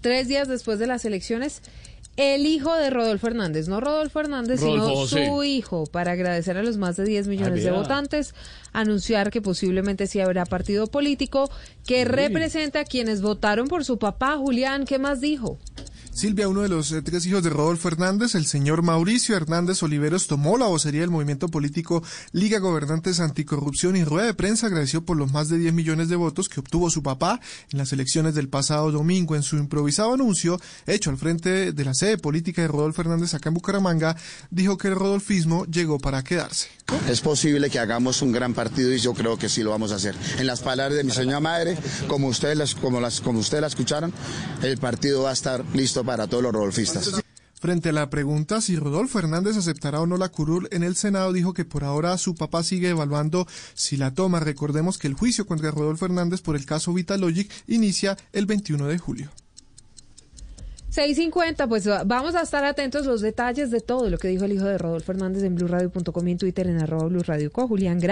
Tres días después de las elecciones, el hijo de Rodolfo Hernández, no Rodolfo Hernández, Rodolfo, sino su hijo, para agradecer a los más de 10 millones de votantes, anunciar que posiblemente sí habrá partido político que represente a quienes votaron por su papá, Julián. ¿Qué más dijo? Silvia, uno de los eh, tres hijos de Rodolfo Hernández, el señor Mauricio Hernández Oliveros, tomó la vocería del movimiento político Liga Gobernantes Anticorrupción y rueda de prensa agradeció por los más de 10 millones de votos que obtuvo su papá en las elecciones del pasado domingo. En su improvisado anuncio, hecho al frente de la sede política de Rodolfo Hernández acá en Bucaramanga, dijo que el rodolfismo llegó para quedarse. Es posible que hagamos un gran partido y yo creo que sí lo vamos a hacer. En las palabras de mi señora madre, como ustedes las, como las, como ustedes la escucharon, el partido va a estar listo para todos los rodolfistas. Frente a la pregunta si Rodolfo Hernández aceptará o no la curul en el Senado, dijo que por ahora su papá sigue evaluando si la toma. Recordemos que el juicio contra Rodolfo Hernández por el caso Vitalogic inicia el 21 de julio. 6.50, pues va- vamos a estar atentos los detalles de todo lo que dijo el hijo de Rodolfo Hernández en blueradio.com y en Twitter en arroba blueradio. Julián, gracias.